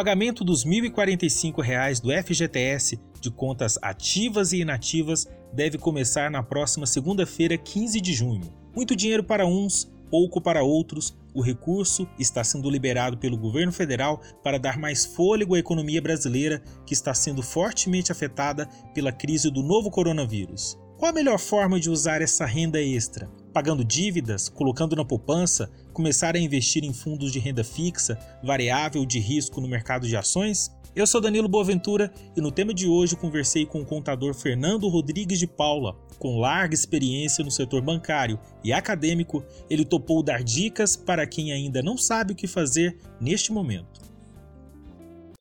pagamento dos R$ 1.045 do FGTS de contas ativas e inativas deve começar na próxima segunda-feira, 15 de junho. Muito dinheiro para uns, pouco para outros, o recurso está sendo liberado pelo governo federal para dar mais fôlego à economia brasileira, que está sendo fortemente afetada pela crise do novo coronavírus. Qual a melhor forma de usar essa renda extra? Pagando dívidas, colocando na poupança, começar a investir em fundos de renda fixa, variável de risco no mercado de ações? Eu sou Danilo Boaventura e no tema de hoje conversei com o contador Fernando Rodrigues de Paula. Com larga experiência no setor bancário e acadêmico, ele topou dar dicas para quem ainda não sabe o que fazer neste momento.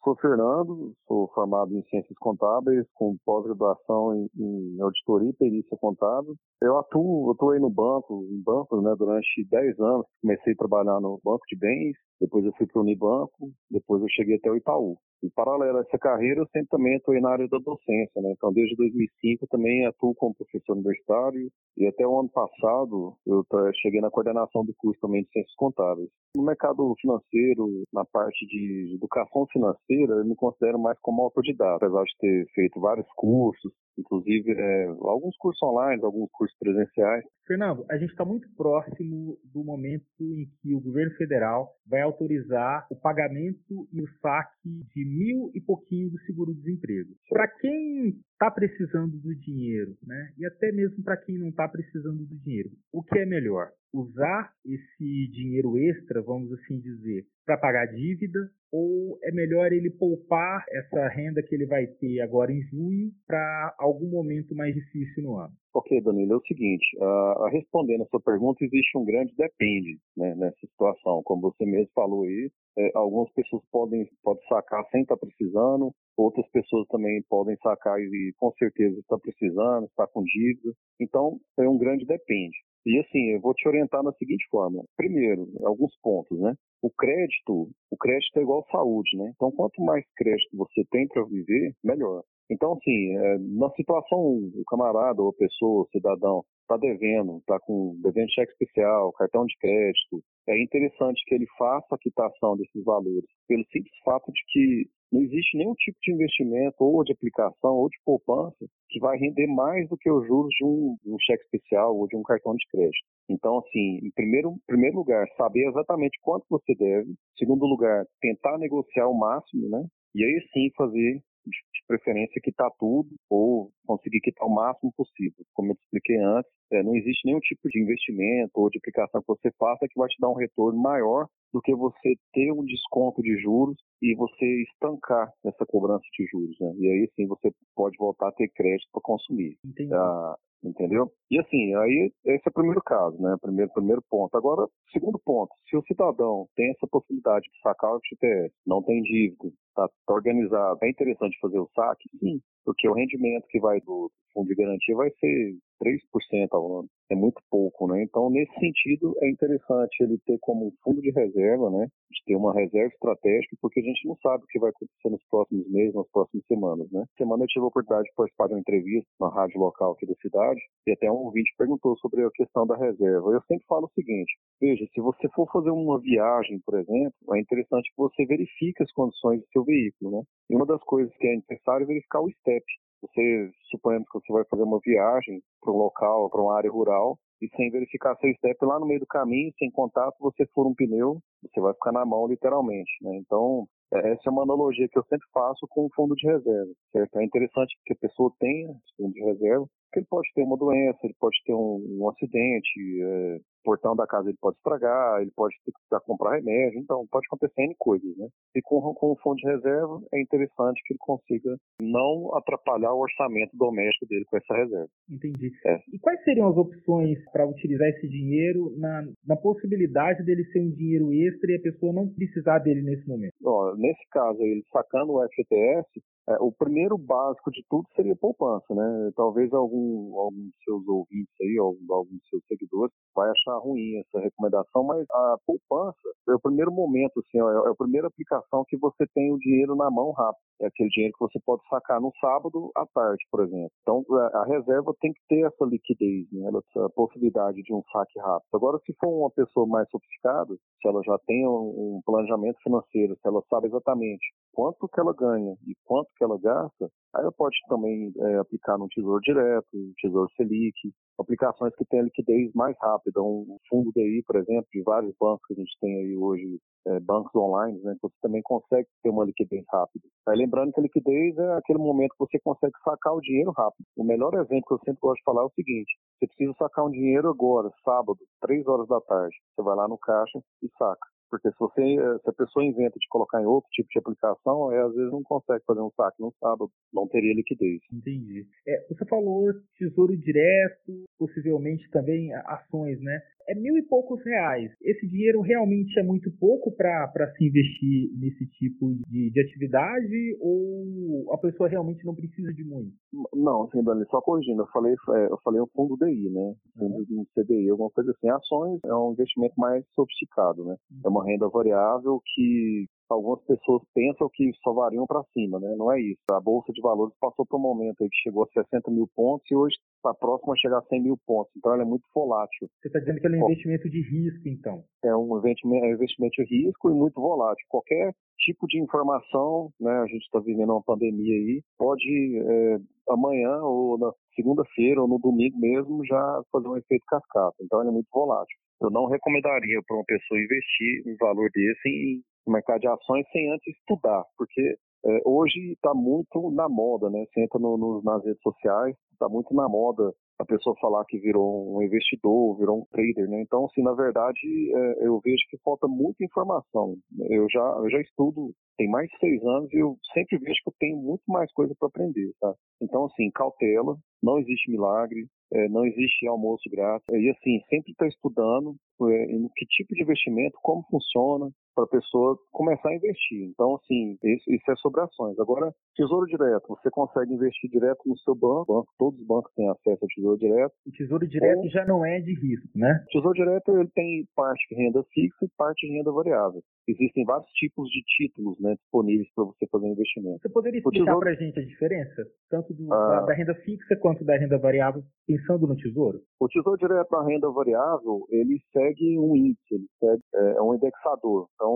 Sou Fernando, sou formado em Ciências Contábeis, com pós-graduação em, em, Auditoria e Perícia Contábil. Eu atuo, atuei no banco, em bancos, né, durante 10 anos. Comecei a trabalhar no Banco de Bens, depois eu fui para o Unibanco, depois eu cheguei até o Itaú. Em paralelo a essa carreira, eu sempre também atuei na área da docência, né? Então, desde 2005 eu também atuo como professor universitário e até o ano passado eu cheguei na coordenação do curso também de Ciências Contábeis. No mercado financeiro, na parte de educação financeira, eu me considero mais como autodidata, apesar de ter feito vários cursos, inclusive é, alguns cursos online, alguns cursos presenciais. Fernando, a gente está muito próximo do momento em que o governo federal vai autorizar o pagamento e o saque de mil e pouquinho do seguro-desemprego. Para quem está precisando do dinheiro, né, e até mesmo para quem não está precisando do dinheiro, o que é melhor? Usar esse dinheiro extra, vamos assim dizer, para pagar dívida ou é melhor ele poupar essa renda que ele vai ter agora em junho para algum momento mais difícil no ano? Ok, Danilo, é o seguinte, uh, respondendo a sua pergunta, existe um grande depende né, nessa situação. Como você mesmo falou aí, é, algumas pessoas podem, podem sacar sem estar tá precisando, outras pessoas também podem sacar e com certeza está precisando, está com dívida. Então, é um grande depende. E assim, eu vou te orientar na seguinte forma. Primeiro, alguns pontos, né? O crédito, o crédito é igual saúde, né? Então, quanto mais crédito você tem para viver, melhor. Então, assim, é, na situação, o camarada ou a pessoa, cidadão, está devendo, está com devendo cheque especial, cartão de crédito, é interessante que ele faça a quitação desses valores, pelo simples fato de que não existe nenhum tipo de investimento, ou de aplicação, ou de poupança, que vai render mais do que os juros de um, de um cheque especial ou de um cartão de crédito. Então, assim, em primeiro, primeiro lugar, saber exatamente quanto você deve. Em segundo lugar, tentar negociar o máximo, né? E aí sim fazer de preferência quitar tudo ou conseguir quitar o máximo possível. Como eu te expliquei antes, é, não existe nenhum tipo de investimento ou de aplicação que você faça que vai te dar um retorno maior do que você ter um desconto de juros e você estancar essa cobrança de juros. Né? E aí sim você pode voltar a ter crédito para consumir. Entendi. Ah, entendeu? E assim, aí esse é o primeiro caso, né? Primeiro, primeiro ponto. Agora, segundo ponto, se o cidadão tem essa possibilidade de sacar o FGTS, não tem dívida, está tá organizado, é interessante fazer o saque? Sim, porque o rendimento que vai do fundo de garantia vai ser 3% ao ano. É muito pouco, né? Então, nesse sentido, é interessante ele ter como fundo de reserva, né? De ter uma reserva estratégica, porque a gente não sabe o que vai acontecer nos próximos meses, nas próximas semanas, né? Semana eu tive a oportunidade de participar de uma entrevista na rádio local aqui da cidade, e até um ouvinte perguntou sobre a questão da reserva. Eu sempre falo o seguinte, veja, se você for fazer uma viagem, por exemplo, é interessante que você verifique as condições do seu veículo, né? E uma das coisas que é necessário é verificar o STEP, você, suponhamos que você vai fazer uma viagem para um local, para uma área rural, e sem verificar seu step lá no meio do caminho, sem contato, você fura um pneu, você vai ficar na mão literalmente, né? Então, é, essa é uma analogia que eu sempre faço com o fundo de reserva, certo? É interessante que a pessoa tenha fundo de reserva, porque ele pode ter uma doença, ele pode ter um, um acidente, é, portão da casa ele pode estragar, ele pode ter que comprar remédio, então pode acontecer N coisas, né? E com, com o fundo de reserva é interessante que ele consiga não atrapalhar o orçamento doméstico dele com essa reserva. Entendi. É. E quais seriam as opções para utilizar esse dinheiro na, na possibilidade dele ser um dinheiro extra e a pessoa não precisar dele nesse momento? Ó, nesse caso, ele sacando o FGTS, É, o primeiro básico de tudo seria poupança, né? Talvez algum, alguns seus ouvintes aí, alguns, alguns seus seguidores, vai achar ruim essa recomendação, mas a poupança é o primeiro momento, assim, ó, é a primeira aplicação que você tem o dinheiro na mão rápido. É aquele dinheiro que você pode sacar no sábado à tarde, por exemplo. Então, é, a reserva tem que ter essa liquidez, né? essa possibilidade de um saque rápido. Agora, se for uma pessoa mais sofisticada, se ela já tem um planejamento financeiro, se ela sabe exatamente quanto que ela ganha e quanto que ela gasta, aí ela pode também é, aplicar no Tesouro Direto, no Tesouro Selic, aplicações que têm liquidez mais rápida. Um fundo DI, por exemplo, de vários bancos que a gente tem aí hoje, é, bancos online, né, você também consegue ter uma liquidez rápida. Aí lembrando que a liquidez é aquele momento que você consegue sacar o dinheiro rápido. O melhor exemplo que eu sempre gosto de falar é o seguinte, você precisa sacar um dinheiro agora, sábado, três horas da tarde. Você vai lá no caixa e saca. Porque se você, se a pessoa inventa de colocar em outro tipo de aplicação, é, às vezes não consegue fazer um saque no sábado, não teria liquidez. Entendi. É, você falou tesouro direto, possivelmente também ações, né? É mil e poucos reais. Esse dinheiro realmente é muito pouco para se investir nesse tipo de, de, atividade ou a pessoa realmente não precisa de muito? Não, assim, Dani, só corrigindo, eu falei, é, eu falei um fundo DI, né? Fundo de CDI, alguma coisa assim. Ações é um investimento mais sofisticado, né? Uhum. É uma renda variável que algumas pessoas pensam que só variam para cima, né? Não é isso. A Bolsa de Valores passou por um momento aí que chegou a 60 mil pontos e hoje está próximo a chegar a 100 mil pontos. Então ela é muito volátil. Você está dizendo que ela é um investimento de risco, então? É um investimento, é um investimento de risco e muito volátil. Qualquer tipo de informação, né? A gente está vivendo uma pandemia aí, pode é, amanhã ou na segunda-feira ou no domingo mesmo já fazer um efeito cascata. Então ele é muito volátil. Eu não recomendaria para uma pessoa investir um valor desse em mercado de ações sem antes estudar, porque é, hoje está muito na moda, né? Você entra no, no, nas redes sociais, está muito na moda a pessoa falar que virou um investidor, virou um trader, né? Então, assim, na verdade, é, eu vejo que falta muita informação. Eu já, eu já estudo tem mais de seis anos e eu sempre vejo que eu tenho muito mais coisa para aprender, tá? Então, assim, cautela, não existe milagre, é, não existe almoço grátis. E, assim, sempre estar tá estudando é, que tipo de investimento, como funciona, para a pessoa começar a investir. Então, assim, isso, isso, é sobre ações. Agora, tesouro direto, você consegue investir direto no seu banco, banco todos os bancos têm acesso ao tesouro direto. O tesouro direto Ou, já não é de risco, né? O tesouro direto ele tem parte de renda fixa e parte de renda variável. Existem vários tipos de títulos né, disponíveis para você fazer investimento. Você poderia explicar tesouro... para a gente a diferença, tanto do, ah, da, da renda fixa quanto da renda variável, pensando no tesouro? O tesouro direto na renda variável, ele segue um índice, ele segue é, é um indexador. Então,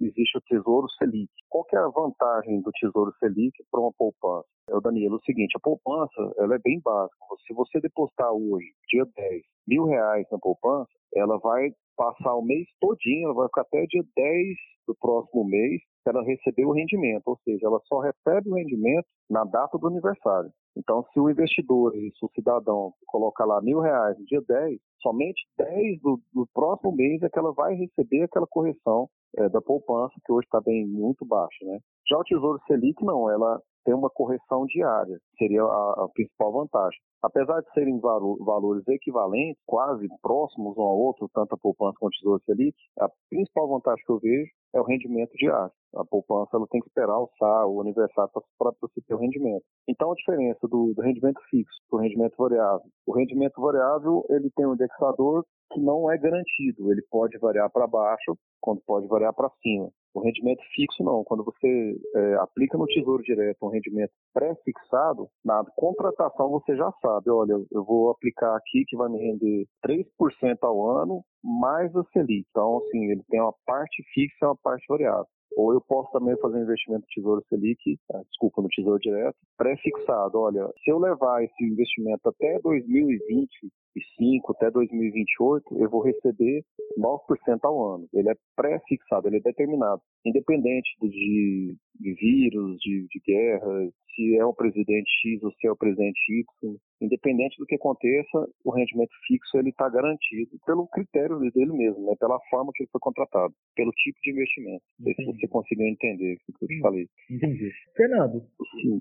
existe o Tesouro Selic. Qual é a vantagem do Tesouro Selic para uma poupança? É Danilo, é o seguinte, a poupança ela é bem básica. Se você depositar hoje, dia 10, mil reais na poupança, ela vai passar o mês todinho, ela vai ficar até dia 10 do próximo mês, ela receber o rendimento, ou seja, ela só recebe o rendimento na data do aniversário. Então, se o investidor, se o cidadão colocar lá mil reais no dia 10, somente 10 do, do próximo mês é que ela vai receber aquela correção é, da poupança, que hoje está bem muito baixa. Né? Já o Tesouro Selic, não, ela tem uma correção diária, seria a, a principal vantagem. Apesar de serem valores equivalentes, quase próximos um ao outro, tanto a poupança quanto o Tesouro Selic, a principal vantagem que eu vejo é o rendimento diário. A poupança ela tem que esperar SAR, o aniversário, para você ter o rendimento. Então, a diferença do, do rendimento fixo para o rendimento variável. O rendimento variável ele tem um indexador que não é garantido. Ele pode variar para baixo, quando pode variar para cima. O rendimento fixo não. Quando você é, aplica no Tesouro Direto um rendimento pré-fixado, na contratação você já sabe, olha, eu vou aplicar aqui que vai me render 3% ao ano mais a Selic. Então, assim, ele tem uma parte fixa e uma parte variável. Ou eu posso também fazer um investimento no Tesouro Selic, ah, desculpa, no Tesouro Direto, pré-fixado. Olha, se eu levar esse investimento até 2025, até 2028, eu vou receber 9% ao ano. Ele é pré-fixado, ele é determinado. Independente de, de vírus, de, de guerra, se é o presidente X ou se é o presidente Y, independente do que aconteça, o rendimento fixo ele está garantido pelo critério dele mesmo, né? pela forma que ele foi contratado, pelo tipo de investimento. Não sei se você conseguiu entender o que eu te falei. Entendi. Fernando,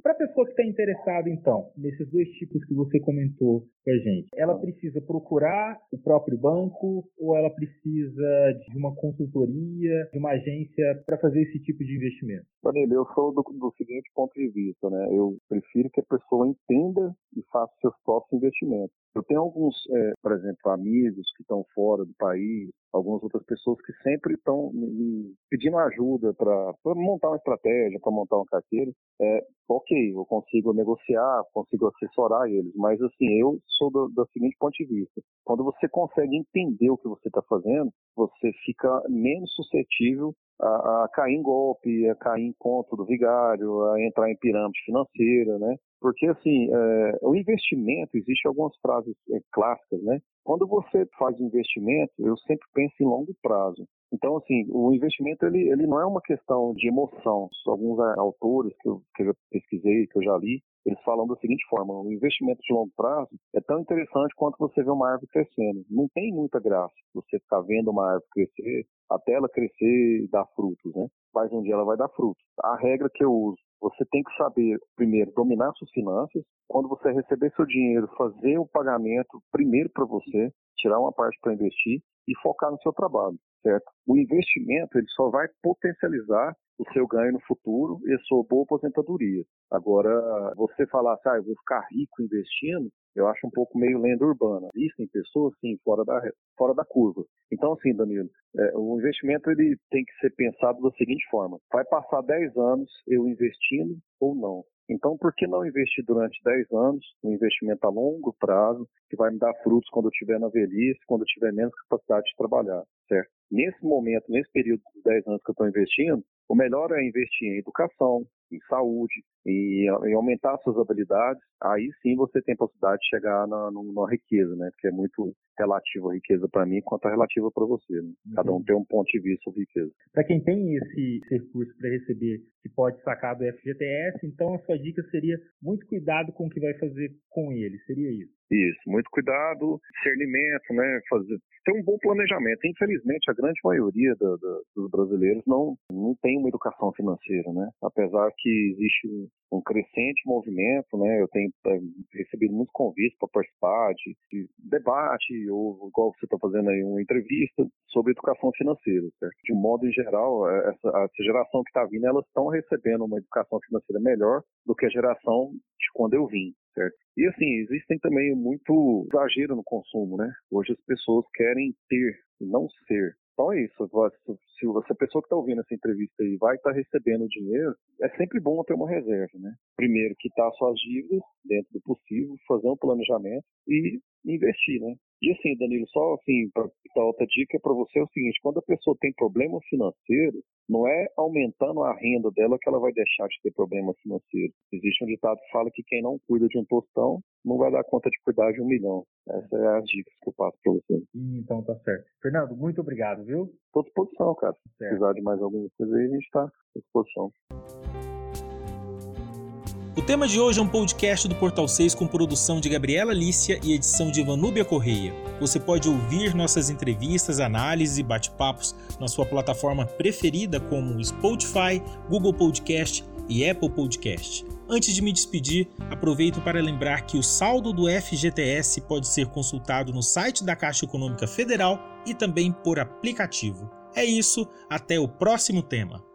para a pessoa que está interessada, então, nesses dois tipos que você comentou com a gente, ela precisa precisa procurar o próprio banco ou ela precisa de uma consultoria, de uma agência para fazer esse tipo de investimento? Danilo, eu sou do, do, seguinte ponto de vista, né? Eu prefiro que a pessoa entenda e faça seus próprios investimentos. Eu tenho alguns, é, por exemplo, amigos que estão fora do país, algumas outras pessoas que sempre estão me pedindo ajuda para montar uma estratégia, para montar uma carteira. É, ok, eu consigo negociar, consigo assessorar eles, mas assim, eu sou do, do seguinte ponto de vista. Quando você consegue entender o que você está fazendo, você fica menos suscetível a, a, cair em golpe, a cair em conto do vigário, a entrar em pirâmide financeira, né? Porque, assim, é, o investimento, existe algumas frases é, clássicas, né? Quando você faz investimento, eu sempre penso em longo prazo. Então, assim, o investimento, ele, ele não é uma questão de emoção. Alguns autores que eu, que eu pesquisei, que eu já li, eles falam da seguinte forma: o investimento de longo prazo é tão interessante quanto você vê uma árvore crescendo. Não tem muita graça você ficar vendo uma árvore crescer até ela crescer e dar frutos, né? Mas um dia ela vai dar frutos. A regra que eu uso, você tem que saber, primeiro, dominar suas finanças. Quando você receber seu dinheiro, fazer o pagamento primeiro para você, tirar uma parte para investir e focar no seu trabalho, certo? O investimento ele só vai potencializar o seu ganho no futuro e a sua boa aposentadoria. Agora, você falar assim, ah, eu vou ficar rico investindo, eu acho um pouco meio lenda urbana. Existem pessoas, sim, fora da, fora da curva. Então, assim, Danilo, é, o investimento ele tem que ser pensado da seguinte forma: vai passar 10 anos eu investindo ou não? Então, por que não investir durante 10 anos, um investimento a longo prazo, que vai me dar frutos quando eu estiver na velhice, quando eu tiver menos capacidade de trabalhar, certo? Nesse momento, nesse período dos 10 anos que eu estou investindo, o melhor é investir em educação, em saúde, e, em aumentar suas habilidades, aí sim você tem possibilidade de chegar na, numa riqueza, né? Porque é muito relativo a riqueza para mim quanto a relativa para você. Né? Cada um tem um ponto de vista sobre riqueza. Para quem tem esse recurso para receber, que pode sacar do FGTS, então a sua dica seria muito cuidado com o que vai fazer com ele, seria isso? Isso, muito cuidado, discernimento, né? Fazer, ter um bom planejamento. Infelizmente, a grande maioria do, do, dos brasileiros não, não tem uma educação financeira, né? Apesar que existe um, crescente movimento, né? Eu tenho é, recebido muitos convites para participar de, de, debate, ou igual você está fazendo aí, uma entrevista sobre educação financeira, certo? De modo em geral, é, essa, essa geração que está vindo, elas estão recebendo uma educação financeira melhor do que a geração de quando eu vim, certo? E assim, existem também muito exagero no consumo, né? Hoje as pessoas querem ter e não ser. Então é isso. Se você, a pessoa que está ouvindo essa entrevista aí vai estar tá recebendo dinheiro, é sempre bom ter uma reserva, né? Primeiro, quitar suas dívidas dentro do possível, fazer um planejamento e investir, né? E assim, Danilo, só assim, para dar outra dica para você é o seguinte: quando a pessoa tem problema financeiro, não é aumentando a renda dela que ela vai deixar de ter problema financeiro. Existe um ditado que fala que quem não cuida de um tostão não vai dar conta de cuidar de um milhão. Essas são as dicas que eu passo para você. Então tá certo. Fernando, muito obrigado, viu? Estou à disposição, cara. Se precisar de mais alguma coisa aí, a gente está à disposição. O tema de hoje é um podcast do Portal 6 com produção de Gabriela Lícia e edição de Vanúbia Correia. Você pode ouvir nossas entrevistas, análises e bate-papos na sua plataforma preferida como Spotify, Google Podcast e Apple Podcast. Antes de me despedir, aproveito para lembrar que o saldo do FGTS pode ser consultado no site da Caixa Econômica Federal e também por aplicativo. É isso, até o próximo tema.